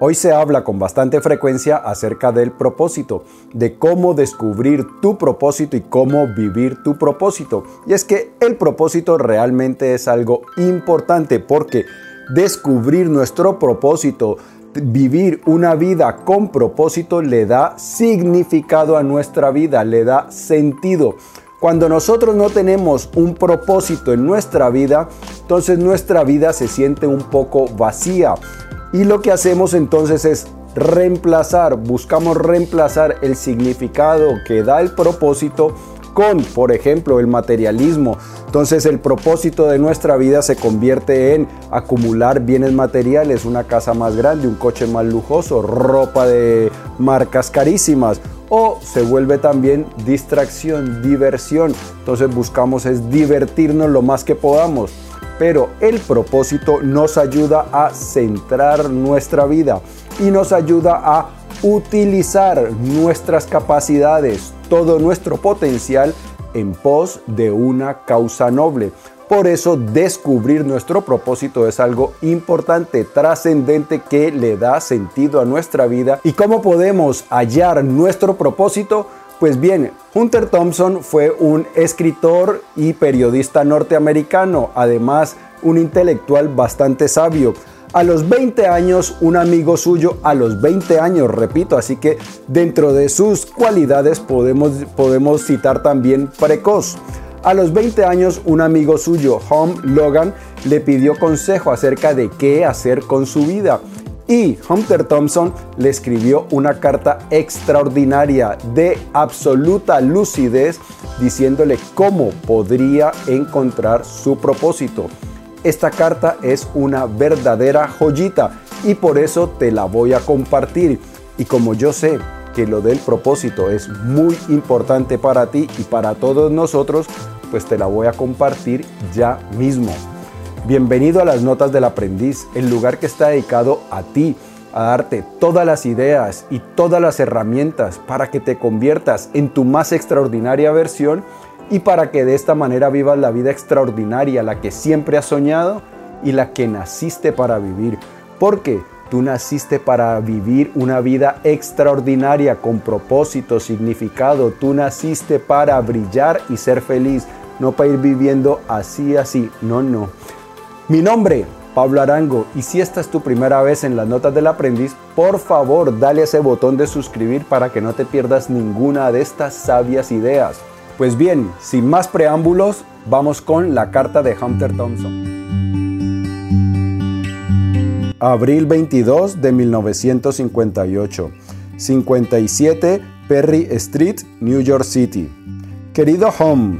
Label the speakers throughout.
Speaker 1: Hoy se habla con bastante frecuencia acerca del propósito, de cómo descubrir tu propósito y cómo vivir tu propósito. Y es que el propósito realmente es algo importante porque descubrir nuestro propósito, vivir una vida con propósito le da significado a nuestra vida, le da sentido. Cuando nosotros no tenemos un propósito en nuestra vida, entonces nuestra vida se siente un poco vacía. Y lo que hacemos entonces es reemplazar, buscamos reemplazar el significado que da el propósito con, por ejemplo, el materialismo. Entonces el propósito de nuestra vida se convierte en acumular bienes materiales, una casa más grande, un coche más lujoso, ropa de marcas carísimas. O se vuelve también distracción, diversión. Entonces buscamos es divertirnos lo más que podamos pero el propósito nos ayuda a centrar nuestra vida y nos ayuda a utilizar nuestras capacidades, todo nuestro potencial en pos de una causa noble. Por eso descubrir nuestro propósito es algo importante, trascendente que le da sentido a nuestra vida. ¿Y cómo podemos hallar nuestro propósito? Pues bien, Hunter Thompson fue un escritor y periodista norteamericano, además un intelectual bastante sabio. A los 20 años, un amigo suyo, a los 20 años, repito, así que dentro de sus cualidades podemos, podemos citar también precoz. A los 20 años, un amigo suyo, Hom Logan, le pidió consejo acerca de qué hacer con su vida. Y Hunter Thompson le escribió una carta extraordinaria de absoluta lucidez diciéndole cómo podría encontrar su propósito. Esta carta es una verdadera joyita y por eso te la voy a compartir. Y como yo sé que lo del propósito es muy importante para ti y para todos nosotros, pues te la voy a compartir ya mismo. Bienvenido a las Notas del Aprendiz, el lugar que está dedicado a ti, a darte todas las ideas y todas las herramientas para que te conviertas en tu más extraordinaria versión y para que de esta manera vivas la vida extraordinaria, la que siempre has soñado y la que naciste para vivir. Porque tú naciste para vivir una vida extraordinaria con propósito, significado. Tú naciste para brillar y ser feliz, no para ir viviendo así, así. No, no. Mi nombre, Pablo Arango, y si esta es tu primera vez en las notas del aprendiz, por favor dale a ese botón de suscribir para que no te pierdas ninguna de estas sabias ideas. Pues bien, sin más preámbulos, vamos con la carta de Hunter Thompson. Abril 22 de 1958, 57 Perry Street, New York City. Querido Home,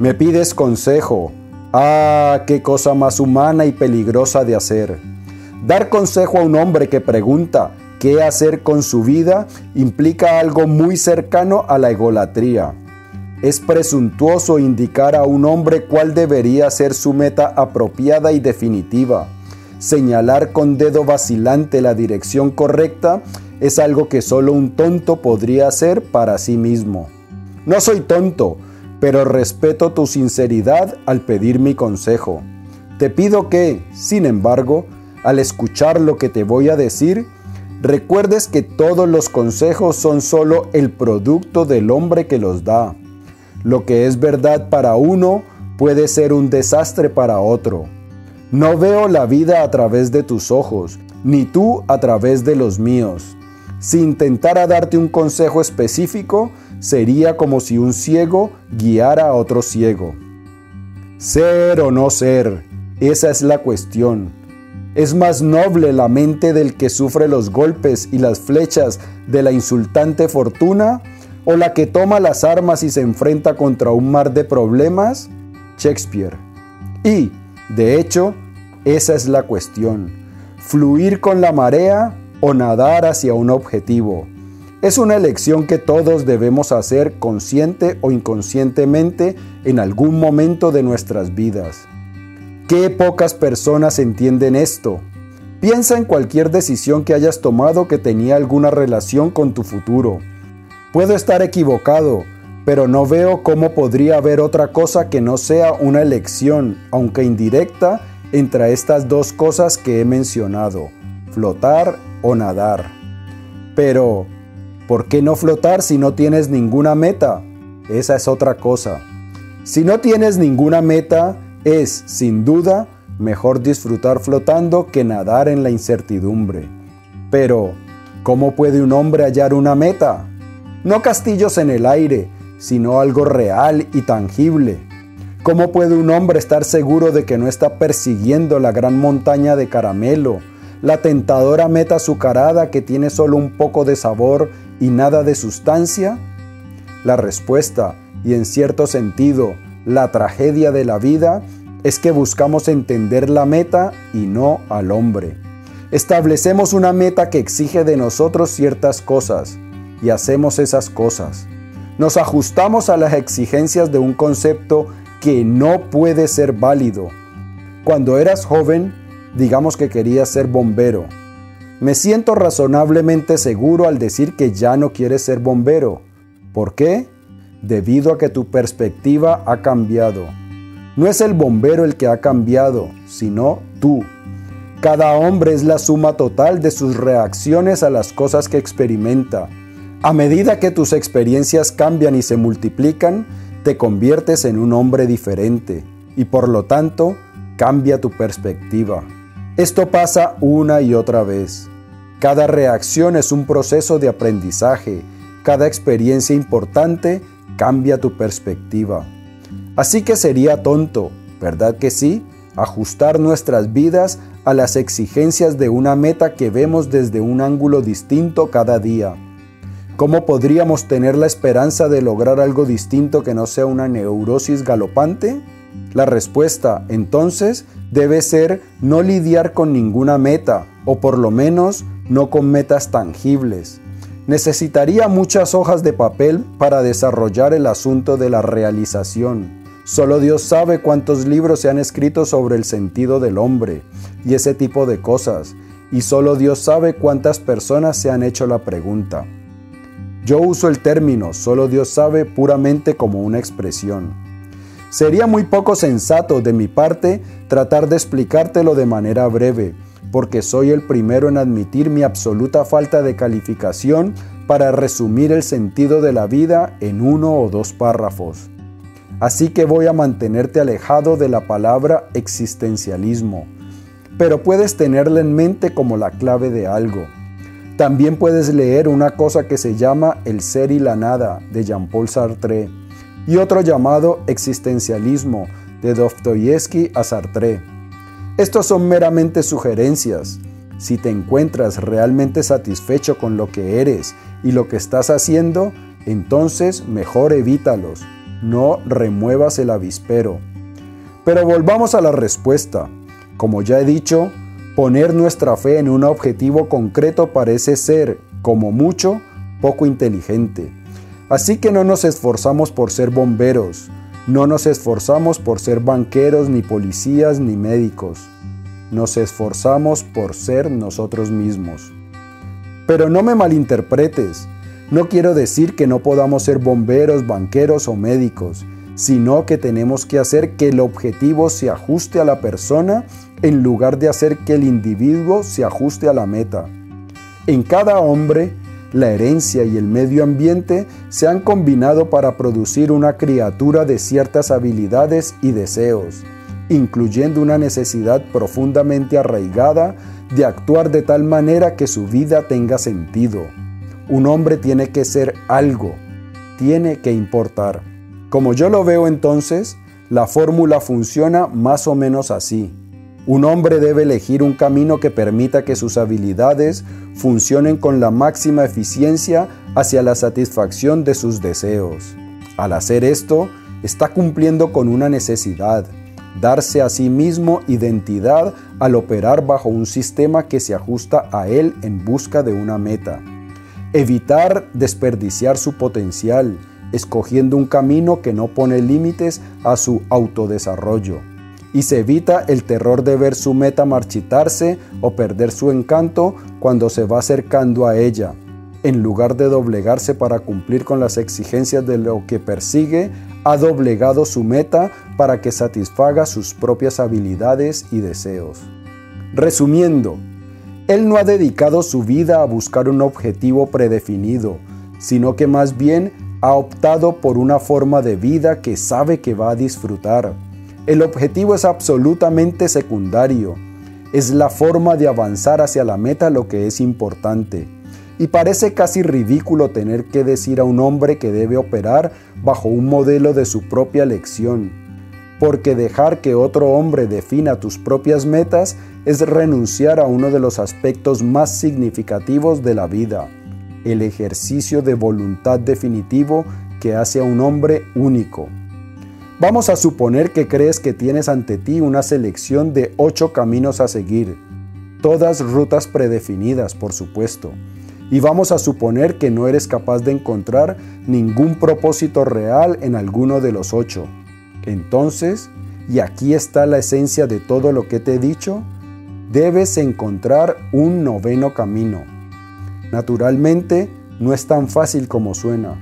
Speaker 1: me pides consejo, Ah, qué cosa más humana y peligrosa de hacer. Dar consejo a un hombre que pregunta qué hacer con su vida implica algo muy cercano a la egolatría. Es presuntuoso indicar a un hombre cuál debería ser su meta apropiada y definitiva. Señalar con dedo vacilante la dirección correcta es algo que solo un tonto podría hacer para sí mismo. No soy tonto, pero respeto tu sinceridad al pedir mi consejo. Te pido que, sin embargo, al escuchar lo que te voy a decir, recuerdes que todos los consejos son solo el producto del hombre que los da. Lo que es verdad para uno puede ser un desastre para otro. No veo la vida a través de tus ojos, ni tú a través de los míos. Si intentara darte un consejo específico, sería como si un ciego guiara a otro ciego. Ser o no ser, esa es la cuestión. Es más noble la mente del que sufre los golpes y las flechas de la insultante fortuna o la que toma las armas y se enfrenta contra un mar de problemas? Shakespeare. Y, de hecho, esa es la cuestión. Fluir con la marea o nadar hacia un objetivo. Es una elección que todos debemos hacer consciente o inconscientemente en algún momento de nuestras vidas. Qué pocas personas entienden esto. Piensa en cualquier decisión que hayas tomado que tenía alguna relación con tu futuro. Puedo estar equivocado, pero no veo cómo podría haber otra cosa que no sea una elección, aunque indirecta, entre estas dos cosas que he mencionado, flotar o nadar. Pero, ¿por qué no flotar si no tienes ninguna meta? Esa es otra cosa. Si no tienes ninguna meta, es, sin duda, mejor disfrutar flotando que nadar en la incertidumbre. Pero, ¿cómo puede un hombre hallar una meta? No castillos en el aire, sino algo real y tangible. ¿Cómo puede un hombre estar seguro de que no está persiguiendo la gran montaña de caramelo, la tentadora meta azucarada que tiene solo un poco de sabor y nada de sustancia? La respuesta, y en cierto sentido, la tragedia de la vida, es que buscamos entender la meta y no al hombre. Establecemos una meta que exige de nosotros ciertas cosas y hacemos esas cosas. Nos ajustamos a las exigencias de un concepto que no puede ser válido. Cuando eras joven, digamos que querías ser bombero. Me siento razonablemente seguro al decir que ya no quieres ser bombero. ¿Por qué? Debido a que tu perspectiva ha cambiado. No es el bombero el que ha cambiado, sino tú. Cada hombre es la suma total de sus reacciones a las cosas que experimenta. A medida que tus experiencias cambian y se multiplican, te conviertes en un hombre diferente y por lo tanto cambia tu perspectiva. Esto pasa una y otra vez. Cada reacción es un proceso de aprendizaje. Cada experiencia importante cambia tu perspectiva. Así que sería tonto, ¿verdad que sí? Ajustar nuestras vidas a las exigencias de una meta que vemos desde un ángulo distinto cada día. ¿Cómo podríamos tener la esperanza de lograr algo distinto que no sea una neurosis galopante? La respuesta, entonces, debe ser no lidiar con ninguna meta, o por lo menos no con metas tangibles. Necesitaría muchas hojas de papel para desarrollar el asunto de la realización. Solo Dios sabe cuántos libros se han escrito sobre el sentido del hombre y ese tipo de cosas, y solo Dios sabe cuántas personas se han hecho la pregunta. Yo uso el término solo Dios sabe puramente como una expresión. Sería muy poco sensato de mi parte tratar de explicártelo de manera breve, porque soy el primero en admitir mi absoluta falta de calificación para resumir el sentido de la vida en uno o dos párrafos. Así que voy a mantenerte alejado de la palabra existencialismo, pero puedes tenerla en mente como la clave de algo. También puedes leer una cosa que se llama El ser y la nada de Jean-Paul Sartre y otro llamado Existencialismo de Dostoyevsky a Sartre. Estos son meramente sugerencias. Si te encuentras realmente satisfecho con lo que eres y lo que estás haciendo, entonces mejor evítalos no remuevas el avispero. Pero volvamos a la respuesta. Como ya he dicho, poner nuestra fe en un objetivo concreto parece ser, como mucho, poco inteligente. Así que no nos esforzamos por ser bomberos, no nos esforzamos por ser banqueros, ni policías, ni médicos. Nos esforzamos por ser nosotros mismos. Pero no me malinterpretes, no quiero decir que no podamos ser bomberos, banqueros o médicos, sino que tenemos que hacer que el objetivo se ajuste a la persona en lugar de hacer que el individuo se ajuste a la meta. En cada hombre, la herencia y el medio ambiente se han combinado para producir una criatura de ciertas habilidades y deseos, incluyendo una necesidad profundamente arraigada de actuar de tal manera que su vida tenga sentido. Un hombre tiene que ser algo, tiene que importar. Como yo lo veo entonces, la fórmula funciona más o menos así. Un hombre debe elegir un camino que permita que sus habilidades funcionen con la máxima eficiencia hacia la satisfacción de sus deseos. Al hacer esto, está cumpliendo con una necesidad, darse a sí mismo identidad al operar bajo un sistema que se ajusta a él en busca de una meta evitar desperdiciar su potencial, escogiendo un camino que no pone límites a su autodesarrollo. Y se evita el terror de ver su meta marchitarse o perder su encanto cuando se va acercando a ella. En lugar de doblegarse para cumplir con las exigencias de lo que persigue, ha doblegado su meta para que satisfaga sus propias habilidades y deseos. Resumiendo, Él no ha dedicado su vida a buscar un objetivo predefinido, sino que más bien ha optado por una forma de vida que sabe que va a disfrutar. El objetivo es absolutamente secundario. Es la forma de avanzar hacia la meta lo que es importante. Y parece casi ridículo tener que decir a un hombre que debe operar bajo un modelo de su propia elección. Porque dejar que otro hombre defina tus propias metas es renunciar a uno de los aspectos más significativos de la vida el ejercicio de voluntad definitivo que hace a un hombre único. Vamos a suponer que crees que tienes ante ti una selección de ocho caminos a seguir, todas rutas predefinidas, por supuesto. Y vamos a suponer que no eres capaz de encontrar ningún propósito real en alguno de los ocho. Entonces, y aquí está la esencia de todo lo que te he dicho, debes encontrar un noveno camino Naturalmente, no es tan fácil como suena.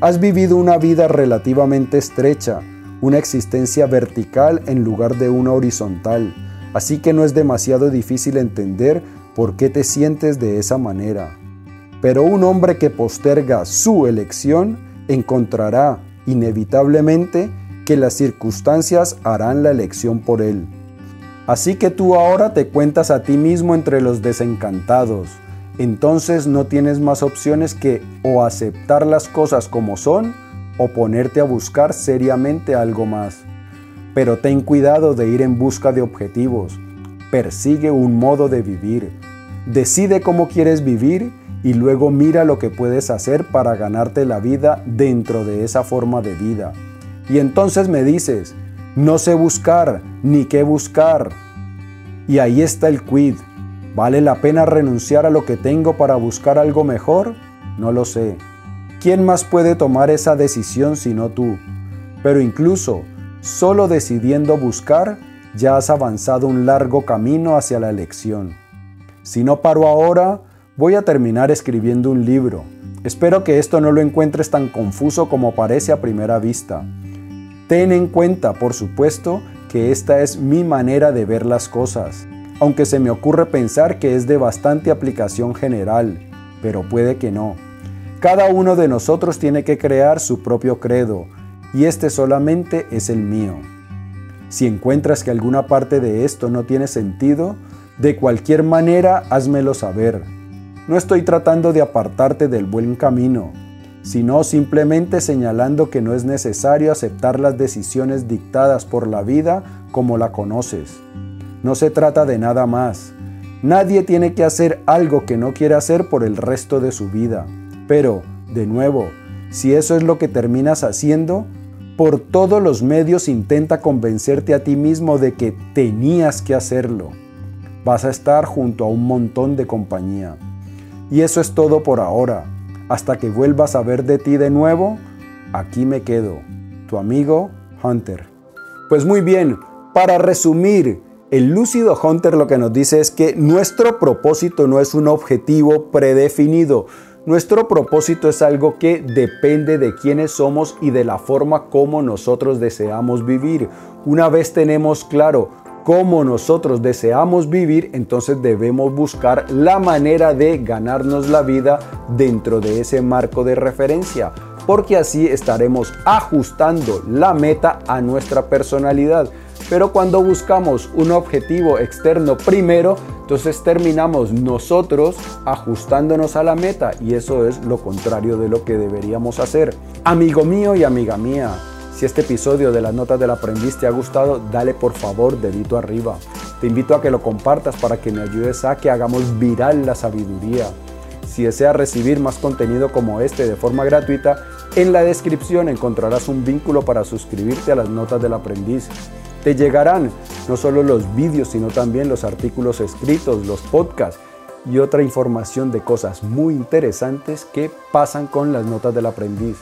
Speaker 1: Has vivido una vida relativamente estrecha, una existencia vertical en lugar de una horizontal, así que no es demasiado difícil entender por qué te sientes de esa manera. Pero un hombre que posterga su elección encontrará inevitablemente que las circunstancias harán la elección por él. Así que tú ahora te cuentas a ti mismo entre los desencantados, entonces no tienes más opciones que o aceptar las cosas como son o ponerte a buscar seriamente algo más. Pero ten cuidado de ir en busca de objetivos. Persigue un modo de vivir. Decide cómo quieres vivir y luego mira lo que puedes hacer para ganarte la vida dentro de esa forma de vida. Y entonces me dices, no sé buscar ni qué buscar. Y ahí está el quid. ¿Vale la pena renunciar a lo que tengo para buscar algo mejor? No lo sé. ¿Quién más puede tomar esa decisión sino tú? Pero incluso, solo decidiendo buscar, ya has avanzado un largo camino hacia la elección. Si no paro ahora, voy a terminar escribiendo un libro. Espero que esto no lo encuentres tan confuso como parece a primera vista. Ten en cuenta, por supuesto, que esta es mi manera de ver las cosas aunque se me ocurre pensar que es de bastante aplicación general, pero puede que no. Cada uno de nosotros tiene que crear su propio credo, y este solamente es el mío. Si encuentras que alguna parte de esto no tiene sentido, de cualquier manera házmelo saber. No estoy tratando de apartarte del buen camino, sino simplemente señalando que no es necesario aceptar las decisiones dictadas por la vida como la conoces. No se trata de nada más. Nadie tiene que hacer algo que no quiere hacer por el resto de su vida. Pero, de nuevo, si eso es lo que terminas haciendo, por todos los medios intenta convencerte a ti mismo de que tenías que hacerlo. Vas a estar junto a un montón de compañía. Y eso es todo por ahora. Hasta que vuelvas a ver de ti de nuevo, aquí me quedo. Tu amigo Hunter. Pues muy bien, para resumir, el lúcido Hunter lo que nos dice es que nuestro propósito no es un objetivo predefinido. Nuestro propósito es algo que depende de quiénes somos y de la forma como nosotros deseamos vivir. Una vez tenemos claro cómo nosotros deseamos vivir, entonces debemos buscar la manera de ganarnos la vida dentro de ese marco de referencia, porque así estaremos ajustando la meta a nuestra personalidad. Pero cuando buscamos un objetivo externo primero, entonces terminamos nosotros ajustándonos a la meta y eso es lo contrario de lo que deberíamos hacer. Amigo mío y amiga mía, si este episodio de las notas del aprendiz te ha gustado, dale por favor dedito arriba. Te invito a que lo compartas para que me ayudes a que hagamos viral la sabiduría. Si deseas recibir más contenido como este de forma gratuita, en la descripción encontrarás un vínculo para suscribirte a las notas del aprendiz. Te llegarán no solo los vídeos, sino también los artículos escritos, los podcasts y otra información de cosas muy interesantes que pasan con las notas del aprendiz.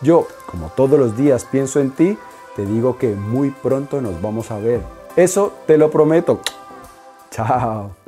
Speaker 1: Yo, como todos los días pienso en ti, te digo que muy pronto nos vamos a ver. Eso te lo prometo. Chao.